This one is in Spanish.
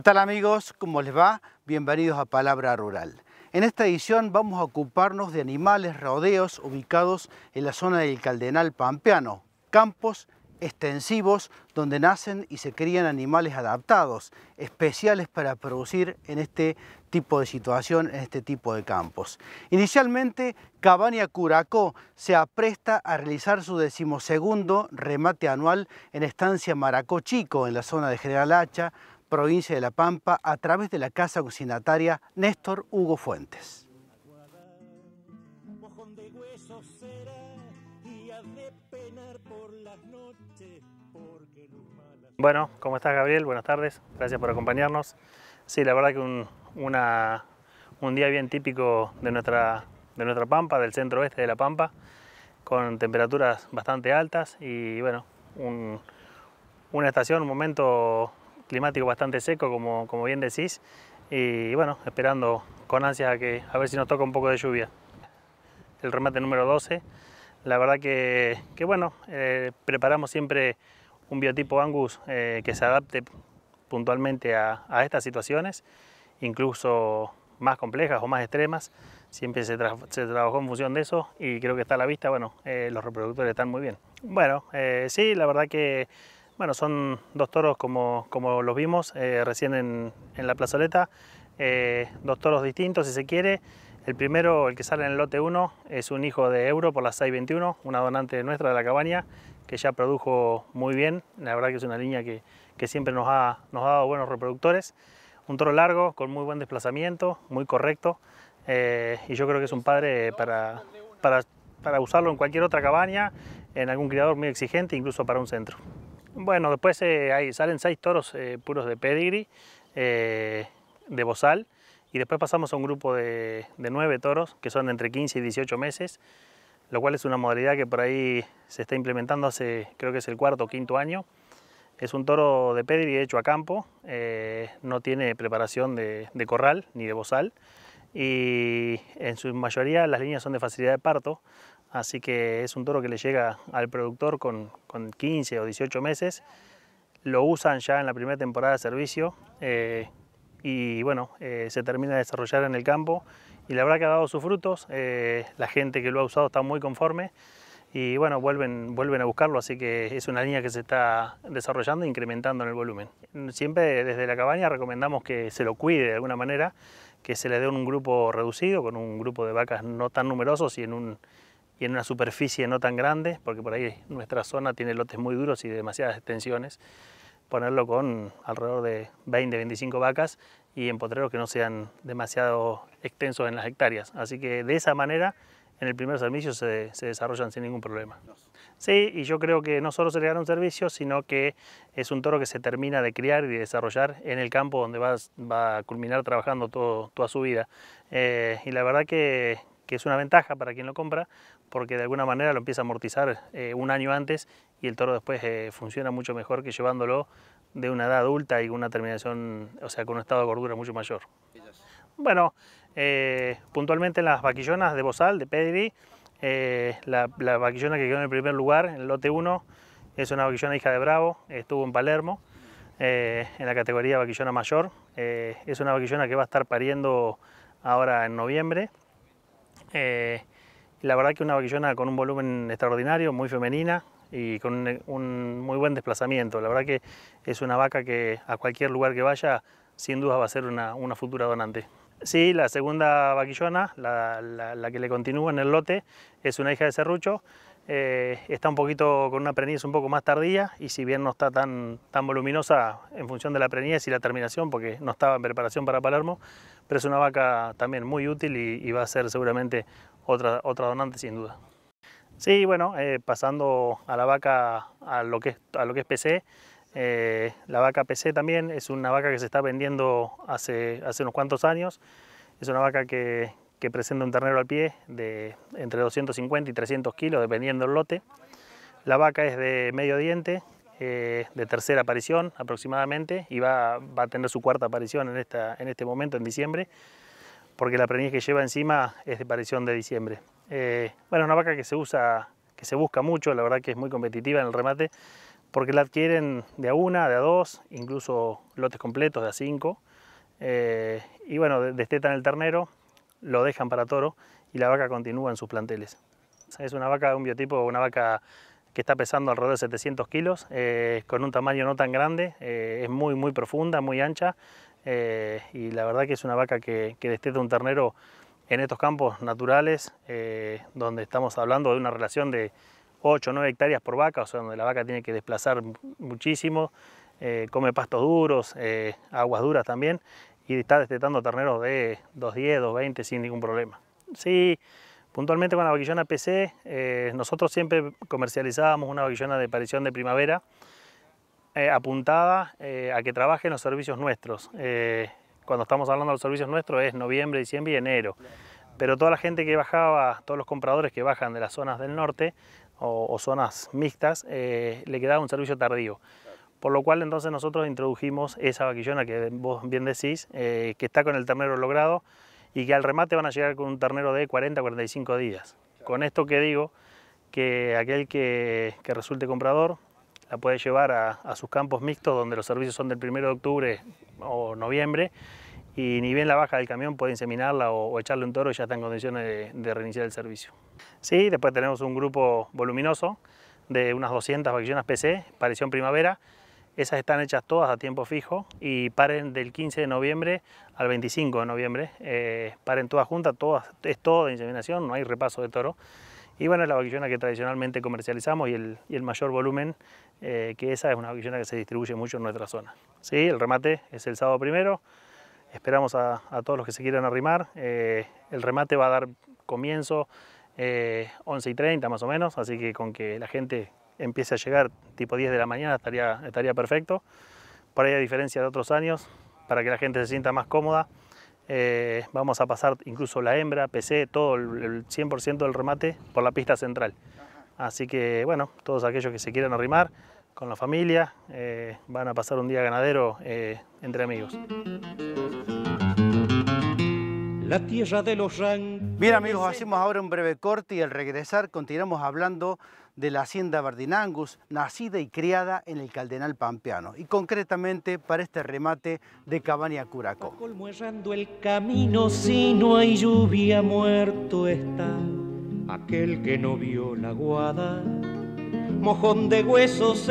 ¿Qué tal amigos? ¿Cómo les va? Bienvenidos a Palabra Rural. En esta edición vamos a ocuparnos de animales rodeos ubicados en la zona del Caldenal Pampeano, campos extensivos donde nacen y se crían animales adaptados, especiales para producir en este tipo de situación, en este tipo de campos. Inicialmente, Cabaña Curacó se apresta a realizar su decimosegundo remate anual en Estancia Maracó Chico, en la zona de General Hacha, provincia de La Pampa, a través de la casa cocinataria Néstor Hugo Fuentes. Bueno, ¿cómo estás Gabriel? Buenas tardes, gracias por acompañarnos. Sí, la verdad que un, un día bien típico de nuestra, de nuestra Pampa, del centro oeste de La Pampa, con temperaturas bastante altas y bueno, una estación, un momento climático bastante seco, como, como bien decís, y bueno, esperando con ansia a, que, a ver si nos toca un poco de lluvia. El remate número 12, la verdad que, que bueno, eh, preparamos siempre un biotipo Angus eh, que se adapte puntualmente a, a, estas situaciones, incluso más complejas o más extremas, siempre se, se, trabajó en función de eso y creo que está a la vista, bueno, eh, los reproductores están muy bien. Bueno, sí, la verdad que bueno, son dos toros como, como los vimos eh, recién en, en, la plazoleta, eh, dos toros distintos si se quiere. El primero, el que sale en el lote 1, es un hijo de Euro por la 621, una donante nuestra de la cabaña, que ya produjo muy bien. La verdad que es una línea que, que siempre nos ha, nos ha, dado buenos reproductores. Un toro largo, con muy buen desplazamiento, muy correcto. Eh, y yo creo que es un padre para, para, para usarlo en cualquier otra cabaña, en algún criador muy exigente, incluso para un centro. Bueno, después eh, salen seis toros eh, puros de pedigree, eh, de bozal, y después pasamos a un grupo de, nueve toros que son entre 15 y 18 meses, lo cual es una modalidad que por ahí se está implementando hace, creo que es el cuarto o quinto año. Es un toro de pedigree hecho a campo, no tiene preparación de, de corral ni de bozal, y en su mayoría las líneas son de facilidad de parto, así que es un toro que le llega al productor con, con 15 o 18 meses, lo usan ya en la primera temporada de servicio eh, y bueno, eh, se termina de desarrollar en el campo. Y la verdad que ha dado sus frutos, eh, la gente que lo ha usado está muy conforme. Y bueno, vuelven, vuelven a buscarlo, así que es una línea que se está desarrollando e incrementando en el volumen. Siempre desde la cabaña recomendamos que se lo cuide de alguna manera, que se le dé un grupo reducido, con un grupo de vacas no tan numerosos y en un, y en una superficie no tan grande, porque por ahí nuestra zona tiene lotes muy duros y demasiadas extensiones, ponerlo con alrededor de 20, 25 vacas y en potreros que no sean demasiado extensos en las hectáreas. Así que de esa manera en el primer servicio se, se desarrollan sin ningún problema. Sí, y yo creo que no solo se le gana un servicio, sino que es un toro que se termina de criar y de desarrollar en el campo donde va, va a culminar trabajando todo, toda su vida. Eh, y la verdad que, que es una ventaja para quien lo compra, porque de alguna manera lo empieza a amortizar eh, un año antes y el toro después eh, funciona mucho mejor que llevándolo de una edad adulta y con una terminación, o sea, con un estado de gordura mucho mayor. Bueno, eh, puntualmente en las vaquillonas de Bozal, de Pedigree, la, la, vaquillona que quedó en el primer lugar, en el lote 1, es una vaquillona hija de Bravo, estuvo en Palermo, en la categoría vaquillona mayor. es una vaquillona que va a estar pariendo ahora en noviembre eh, la verdad que una vaquillona con un volumen extraordinario, muy femenina y con un, muy buen desplazamiento. La verdad que es una vaca que a cualquier lugar que vaya, sin duda va a ser una, una futura donante. Sí, la segunda vaquillona, la, la, que le continúa en el lote, es una hija de serrucho. Eh, está un poquito con una preñez un poco más tardía y si bien no está tan, tan voluminosa en función de la preñez y la terminación, porque no estaba en preparación para Palermo, pero es una vaca también muy útil y, va a ser seguramente otra, otra donante sin duda. Sí, bueno, eh, pasando a la vaca, a lo que a lo que es PC, eh, la vaca PC también es una vaca que se está vendiendo hace, hace unos cuantos años, es una vaca que, que presenta un ternero al pie de entre 250 y 300 kilos, dependiendo del lote. La vaca es de medio diente, eh, de tercera aparición aproximadamente y va, va, a tener su cuarta aparición en, esta, en este momento, en diciembre, porque la preñez que lleva encima es de aparición de diciembre. Eh, bueno, una vaca que se usa, que se busca mucho, la verdad que es muy competitiva en el remate, porque la adquieren de a una, de a dos, incluso lotes completos de a cinco. Eh, y bueno, destetan el ternero, lo dejan para toro y la vaca continúa en sus planteles. Es una vaca de un biotipo, una vaca que está pesando alrededor de 700 kilos, eh, con un tamaño no tan grande, eh, es muy muy profunda, muy ancha y la verdad que es una vaca que, que desteta un ternero en estos campos naturales, donde estamos hablando de una relación de 8 o 9 hectáreas por vaca, o sea, donde la vaca tiene que desplazar muchísimo, eh, come pastos duros, eh, aguas duras también, y está destetando terneros de 210, 220 sin ningún problema. Sí, puntualmente con la vaquillona PC, eh, nosotros siempre comercializábamos una vaquillona de aparición de primavera, apuntada a que trabaje en los servicios nuestros. cuando estamos hablando de los servicios nuestros es noviembre, diciembre y enero pero toda la gente que bajaba, todos los compradores que bajan de las zonas del norte, o, zonas mixtas, eh, le quedaba un servicio tardío. Por lo cual entonces nosotros introdujimos esa vaquillona que vos bien decís, eh, que está con el ternero logrado y que al remate van a llegar con un ternero de 40-45 días. Con esto que digo, que aquel que, resulte comprador la puede llevar a, sus campos mixtos donde los servicios son del 1 de octubre o noviembre y ni bien la baja del camión puede inseminarla o, echarle un toro y ya está en condiciones de, reiniciar el servicio. Sí, después tenemos un grupo voluminoso de unas 200 vaquillonas PC, parición primavera, esas están hechas todas a tiempo fijo y paren del 15 de noviembre al 25 de noviembre, eh, paren todas juntas, todas, es todo de inseminación, no hay repaso de toro. Y bueno, es la vaquillona que tradicionalmente comercializamos y el, el mayor volumen, eh, que esa es una vaquillona que se distribuye mucho en nuestra zona. Sí, el remate es el sábado primero, Esperamos a, todos los que se quieran arrimar. Eh, el remate va a dar comienzo eh, 11 y 30 más o menos, así que con que la gente empiece a llegar tipo 10 de la mañana estaría, estaría perfecto. Por ahí a diferencia de otros años, para que la gente se sienta más cómoda, eh, vamos a pasar incluso la hembra, PC, todo el 100% del remate por la pista central. Así que bueno, todos aquellos que se quieran arrimar con la familia, eh, van a pasar un día ganadero entre amigos la tierra de los Bien amigos, hacemos ahora un breve corte y al regresar continuamos hablando de la hacienda Bardinangus, nacida y criada en el Caldenal Pampeano, y concretamente para este remate de Cabaña. Colmuerrando el camino, si no hay lluvia, muerto está aquel que no vio la guada, mojón de huesos